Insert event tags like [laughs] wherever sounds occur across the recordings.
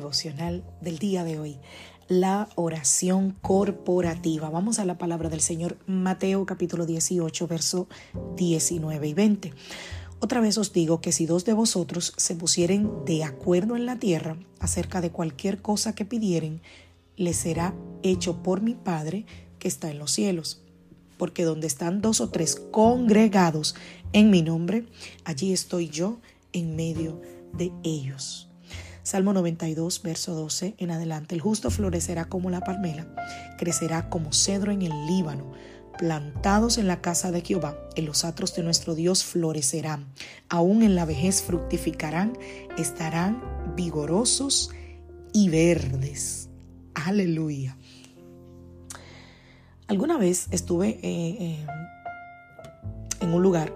Devocional del día de hoy, la oración corporativa. Vamos a la palabra del Señor, Mateo capítulo 18, verso 19 y 20. Otra vez os digo que si dos de vosotros se pusieren de acuerdo en la tierra acerca de cualquier cosa que pidieren, les será hecho por mi Padre que está en los cielos. Porque donde están dos o tres congregados en mi nombre, allí estoy yo en medio de ellos. Salmo 92, verso 12 en adelante. El justo florecerá como la palmera, crecerá como cedro en el Líbano. Plantados en la casa de Jehová, en los atros de nuestro Dios florecerán. Aún en la vejez fructificarán, estarán vigorosos y verdes. Aleluya. Alguna vez estuve eh, eh, en un lugar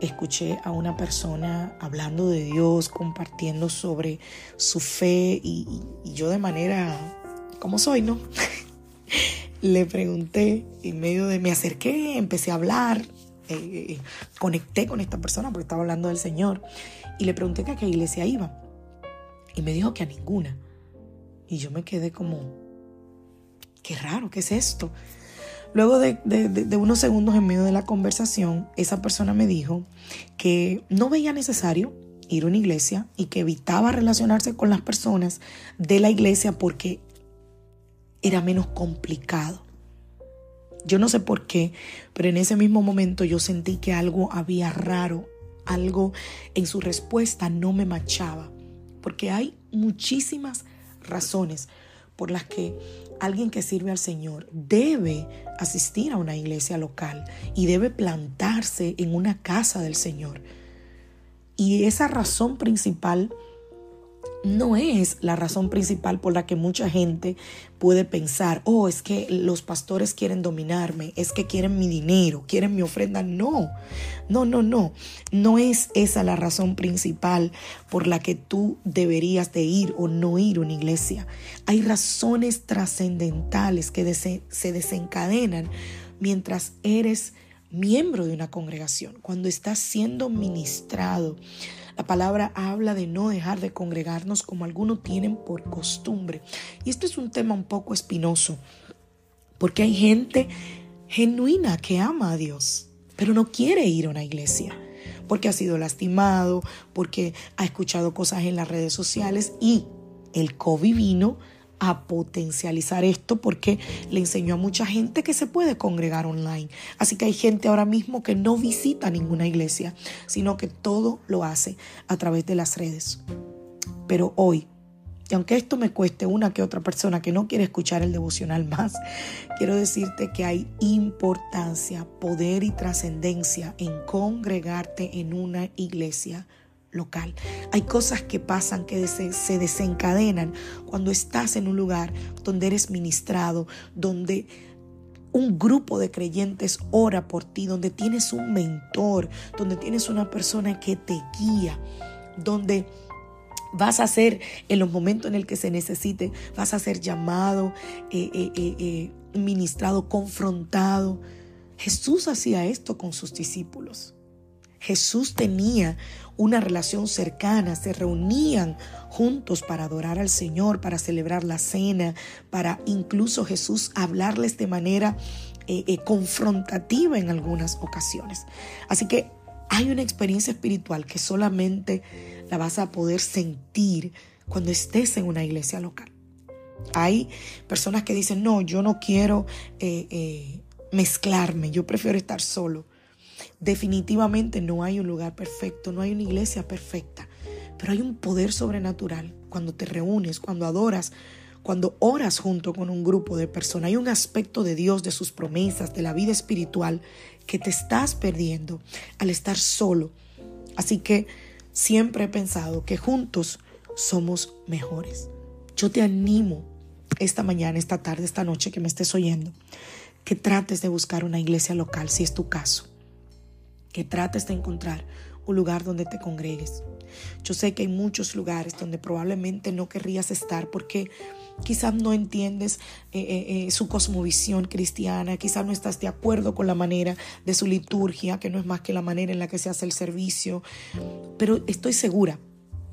escuché a una persona hablando de Dios, compartiendo sobre su fe y, yo de manera, como soy, ¿no? [laughs] Le pregunté, en medio de, me acerqué, empecé a hablar, eh, conecté con esta persona porque estaba hablando del Señor y le pregunté que a qué iglesia iba y me dijo que a ninguna. Y yo me quedé como, qué raro, ¿qué es esto? Luego de, unos segundos en medio de la conversación, esa persona me dijo que no veía necesario ir a una iglesia y que evitaba relacionarse con las personas de la iglesia porque era menos complicado. Yo no sé por qué, pero en ese mismo momento yo sentí que algo había raro, algo en su respuesta no me machaba, porque hay muchísimas razones por las que alguien que sirve al Señor debe asistir a una iglesia local y debe plantarse en una casa del Señor. Y esa razón principal no es la razón principal por la que mucha gente puede pensar, oh, es que los pastores quieren dominarme, es que quieren mi dinero, quieren mi ofrenda. No, no, no, no. No es esa la razón principal por la que tú deberías de ir o no ir a una iglesia. Hay razones trascendentales que se desencadenan mientras eres miembro de una congregación, cuando estás siendo ministrado la palabra habla de no dejar de congregarnos como algunos tienen por costumbre. Y esto es un tema un poco espinoso, porque hay gente genuina que ama a Dios, pero no quiere ir a una iglesia porque ha sido lastimado, porque ha escuchado cosas en las redes sociales y el COVID vino a potencializar esto porque le enseñó a mucha gente que se puede congregar online. Así que hay gente ahora mismo que no visita ninguna iglesia, sino que todo lo hace a través de las redes. Pero hoy, y aunque esto me cueste una que otra persona que no quiere escuchar el devocional [laughs] más, quiero decirte que hay importancia, poder y trascendencia en congregarte en una iglesia local. Hay cosas que pasan que se desencadenan cuando estás en un lugar donde eres ministrado, donde un grupo de creyentes ora por ti, donde tienes un mentor, donde tienes una persona que te guía, donde vas a ser en los momentos en el que se necesite, vas a ser llamado, eh, eh, eh, ministrado, confrontado. Jesús hacía esto con sus discípulos. Jesús tenía una relación cercana, se reunían juntos para adorar al Señor, para celebrar la cena, para incluso Jesús hablarles de manera eh, eh, confrontativa en algunas ocasiones. Así que hay una experiencia espiritual que solamente la vas a poder sentir cuando estés en una iglesia local. Hay personas que dicen, no, yo no quiero eh, mezclarme, yo prefiero estar solo. Definitivamente no hay un lugar perfecto, no hay una iglesia perfecta, pero hay un poder sobrenatural cuando te reúnes, cuando adoras cuando oras junto con un grupo de personas, hay un aspecto de Dios, de sus promesas, de la vida espiritual que te estás perdiendo al estar solo. Así que siempre he pensado que juntos somos mejores. Yo te animo esta mañana, esta tarde, esta noche que me estés oyendo, que trates de buscar una iglesia local, si es tu caso. Que trates de encontrar un lugar donde te congregues. Yo sé que hay muchos lugares donde probablemente no querrías estar porque quizás no entiendes eh, eh, eh, su cosmovisión cristiana, quizás no estás de acuerdo con la manera de su liturgia, que no es más que la manera en la que se hace el servicio, pero estoy segura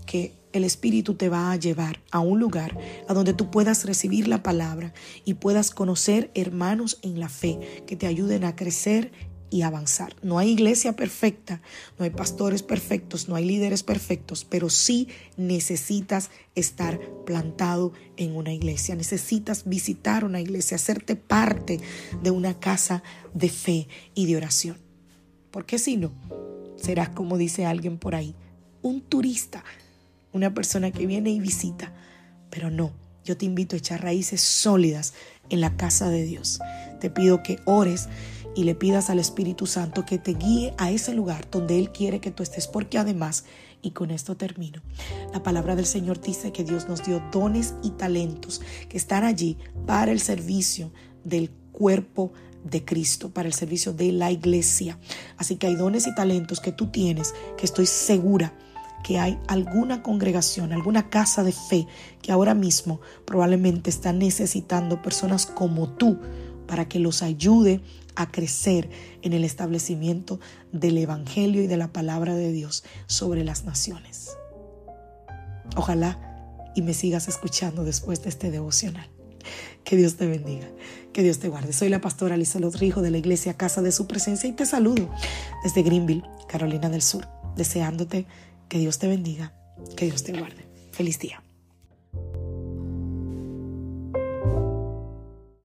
que el Espíritu te va a llevar a un lugar a donde tú puedas recibir la palabra y puedas conocer hermanos en la fe que te ayuden a crecer y avanzar. No hay iglesia perfecta, no hay pastores perfectos, no hay líderes perfectos, pero sí necesitas estar plantado en una iglesia, necesitas visitar una iglesia, hacerte parte de una casa de fe y de oración. Porque si no, serás como dice alguien por ahí, un turista, una persona que viene y visita, pero no, yo te invito a echar raíces sólidas en la casa de Dios. Te pido que ores y le pidas al Espíritu Santo que te guíe a ese lugar donde Él quiere que tú estés, porque además, y con esto termino, la palabra del Señor dice que Dios nos dio dones y talentos que están allí para el servicio del cuerpo de Cristo, para el servicio de la iglesia. Así que hay dones y talentos que tú tienes, que estoy segura que hay alguna congregación, alguna casa de fe que ahora mismo probablemente está necesitando personas como tú para que los ayude a crecer en el establecimiento del Evangelio y de la palabra de Dios sobre las naciones. Ojalá y me sigas escuchando después de este devocional. Que Dios te bendiga, que Dios te guarde. Soy la pastora Lisa Rijo de la iglesia Casa de Su Presencia y te saludo desde Greenville, Carolina del Sur, deseándote que Dios te bendiga, que Dios te guarde. Feliz día.